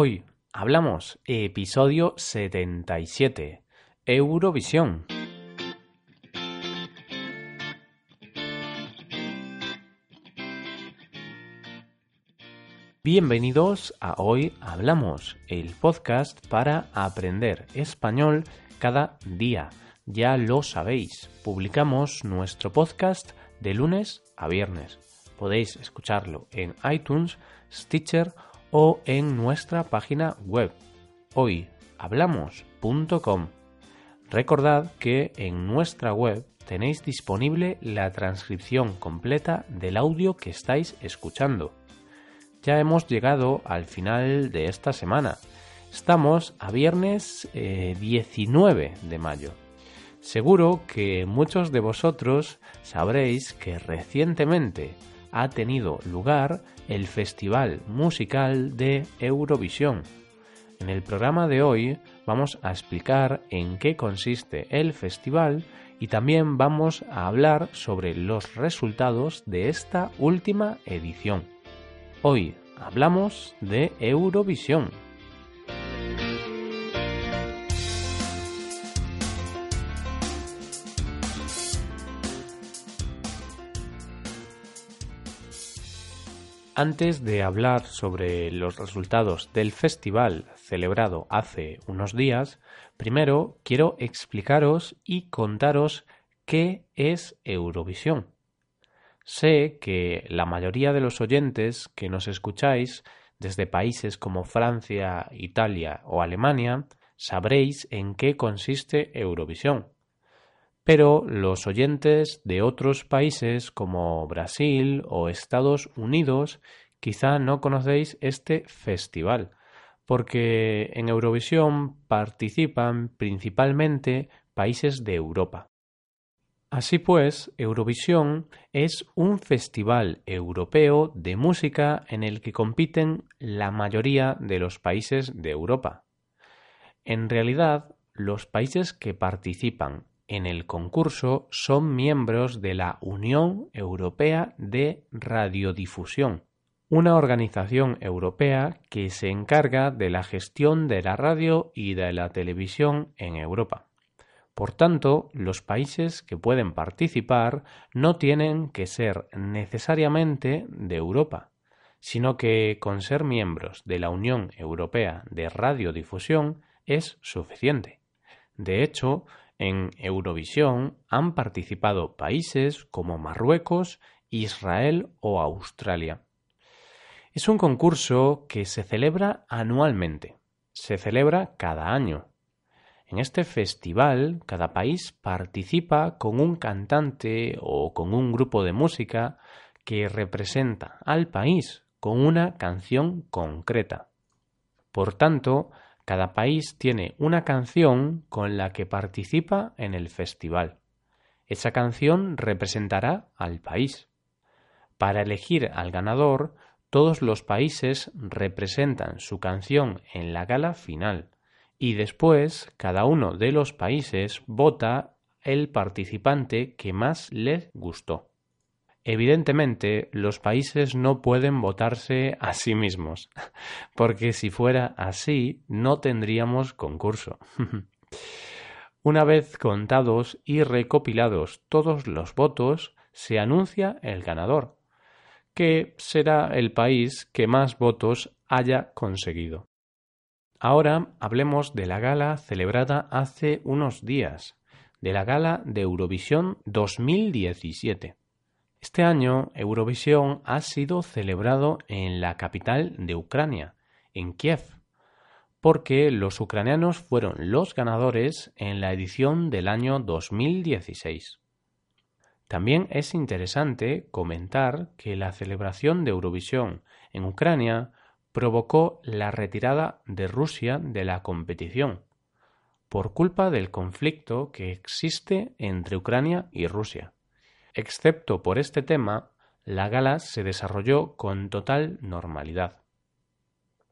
Hoy hablamos episodio 77, Eurovisión. Bienvenidos a Hoy Hablamos, el podcast para aprender español cada día. Ya lo sabéis, publicamos nuestro podcast de lunes a viernes. Podéis escucharlo en iTunes, Stitcher o en nuestra página web hoyhablamos.com. Recordad que en nuestra web tenéis disponible la transcripción completa del audio que estáis escuchando. Ya hemos llegado al final de esta semana. Estamos a viernes 19 eh, de mayo. Seguro que muchos de vosotros sabréis que recientemente ha tenido lugar el Festival Musical de Eurovisión. En el programa de hoy vamos a explicar en qué consiste el festival y también vamos a hablar sobre los resultados de esta última edición. Hoy hablamos de Eurovisión. Antes de hablar sobre los resultados del festival celebrado hace unos días, primero quiero explicaros y contaros qué es Eurovisión. Sé que la mayoría de los oyentes que nos escucháis desde países como Francia, Italia o Alemania sabréis en qué consiste Eurovisión pero los oyentes de otros países como Brasil o Estados Unidos quizá no conocéis este festival, porque en Eurovisión participan principalmente países de Europa. Así pues, Eurovisión es un festival europeo de música en el que compiten la mayoría de los países de Europa. En realidad, los países que participan en el concurso son miembros de la Unión Europea de Radiodifusión, una organización europea que se encarga de la gestión de la radio y de la televisión en Europa. Por tanto, los países que pueden participar no tienen que ser necesariamente de Europa, sino que con ser miembros de la Unión Europea de Radiodifusión es suficiente. De hecho, en Eurovisión han participado países como Marruecos, Israel o Australia. Es un concurso que se celebra anualmente. Se celebra cada año. En este festival, cada país participa con un cantante o con un grupo de música que representa al país con una canción concreta. Por tanto, cada país tiene una canción con la que participa en el festival. Esa canción representará al país. Para elegir al ganador, todos los países representan su canción en la gala final y después cada uno de los países vota el participante que más les gustó. Evidentemente, los países no pueden votarse a sí mismos, porque si fuera así, no tendríamos concurso. Una vez contados y recopilados todos los votos, se anuncia el ganador, que será el país que más votos haya conseguido. Ahora hablemos de la gala celebrada hace unos días, de la gala de Eurovisión 2017. Este año Eurovisión ha sido celebrado en la capital de Ucrania, en Kiev, porque los ucranianos fueron los ganadores en la edición del año 2016. También es interesante comentar que la celebración de Eurovisión en Ucrania provocó la retirada de Rusia de la competición, por culpa del conflicto que existe entre Ucrania y Rusia. Excepto por este tema, la gala se desarrolló con total normalidad.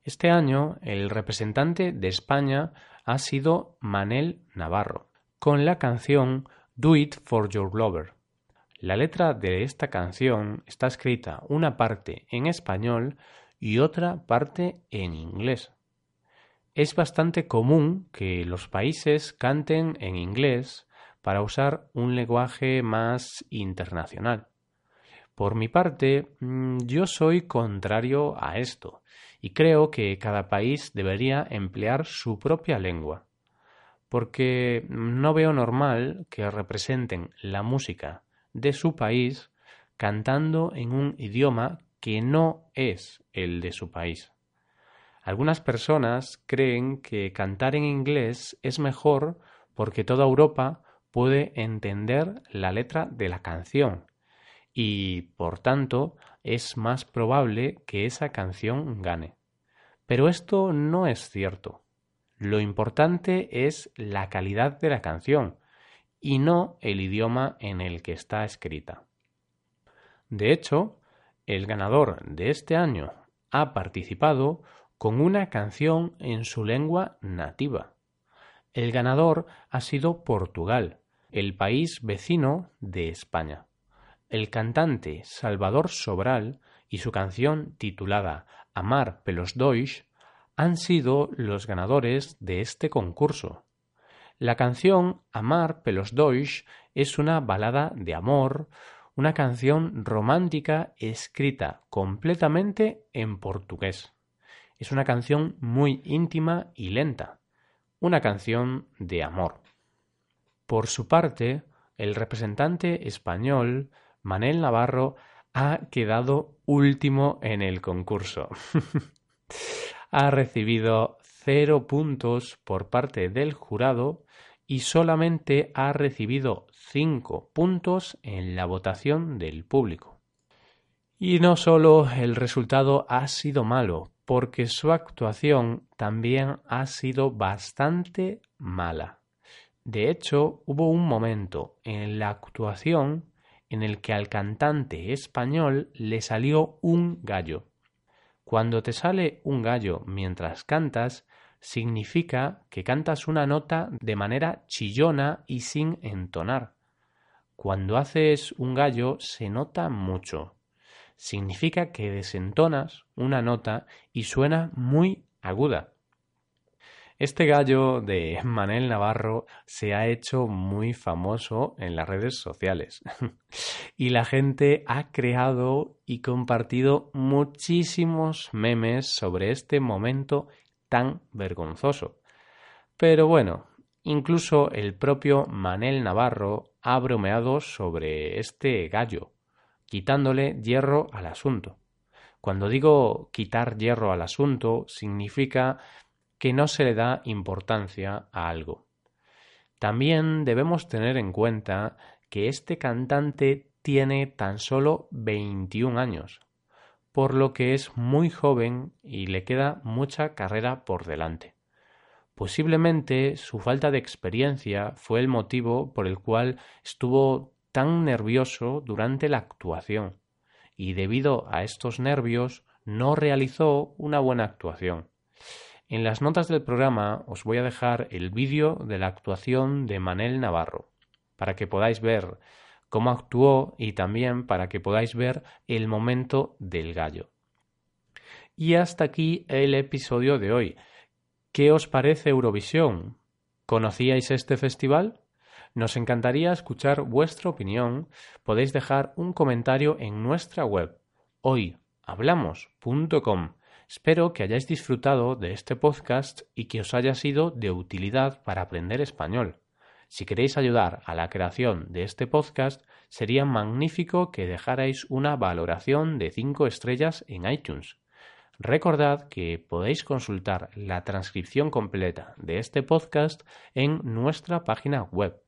Este año el representante de España ha sido Manel Navarro, con la canción Do It for Your Lover. La letra de esta canción está escrita una parte en español y otra parte en inglés. es bastante común que los países canten en inglés para usar un lenguaje más internacional. Por mi parte, mm, yo soy contrario a esto y creo que cada país debería emplear su propia lengua, porque no veo normal que representen la música de su país cantando en un idioma que no es el de su país. Algunas personas creen que cantar en inglés es mejor porque toda Europa puede entender la letra de la canción y, por tanto, es más probable que esa canción gane. Pero esto no es cierto. Lo importante es la calidad de la canción y no el idioma en el que está escrita. De hecho, el ganador de este año ha participado con una canción en su lengua nativa. El ganador ha sido Portugal, el país vecino de España. El cantante Salvador Sobral y su canción titulada Amar pelos dois han sido los ganadores de este concurso. La canción Amar pelos dois es una balada de amor, una canción romántica escrita completamente en portugués. Es una canción muy íntima y lenta, una canción de amor. Por su parte, el representante español Manel Navarro ha quedado último en el concurso. ha recibido cero puntos por parte del jurado y solamente ha recibido cinco puntos en la votación del público. Y no solo el resultado ha sido malo, porque su actuación también ha sido bastante mala. De hecho, hubo un momento en la actuación en el que al cantante español le salió un gallo. Cuando te sale un gallo mientras cantas, significa que cantas una nota de manera chillona y sin entonar. Cuando haces un gallo se nota mucho. Significa que desentonas una nota y suena muy aguda. Este gallo de Manel Navarro se ha hecho muy famoso en las redes sociales y la gente ha creado y compartido muchísimos memes sobre este momento tan vergonzoso. Pero bueno, incluso el propio Manel Navarro ha bromeado sobre este gallo, quitándole hierro al asunto. Cuando digo quitar hierro al asunto, significa que no se le da importancia a algo. También debemos tener en cuenta que este cantante tiene tan solo 21 años, por lo que es muy joven y le queda mucha carrera por delante. Posiblemente su falta de experiencia fue el motivo por el cual estuvo tan nervioso durante la actuación, y debido a estos nervios no realizó una buena actuación. En las notas del programa os voy a dejar el vídeo de la actuación de Manel Navarro, para que podáis ver cómo actuó y también para que podáis ver el momento del gallo. Y hasta aquí el episodio de hoy. ¿Qué os parece Eurovisión? ¿Conocíais este festival? Nos encantaría escuchar vuestra opinión. Podéis dejar un comentario en nuestra web hoyhablamos.com Espero que hayáis disfrutado de este podcast y que os haya sido de utilidad para aprender español. Si queréis ayudar a la creación de este podcast, sería magnífico que dejarais una valoración de 5 estrellas en iTunes. Recordad que podéis consultar la transcripción completa de este podcast en nuestra página web.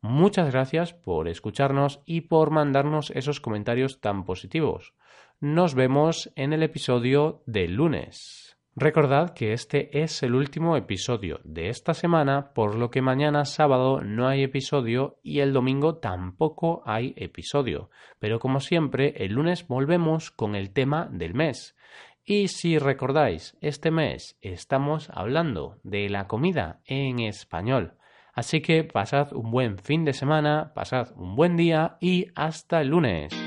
Muchas gracias por escucharnos y por mandarnos esos comentarios tan positivos. Nos vemos en el episodio del lunes. Recordad que este es el último episodio de esta semana, por lo que mañana sábado no hay episodio y el domingo tampoco hay episodio. Pero como siempre, el lunes volvemos con el tema del mes. Y si recordáis, este mes estamos hablando de la comida en español. Así que pasad un buen fin de semana, pasad un buen día y hasta el lunes.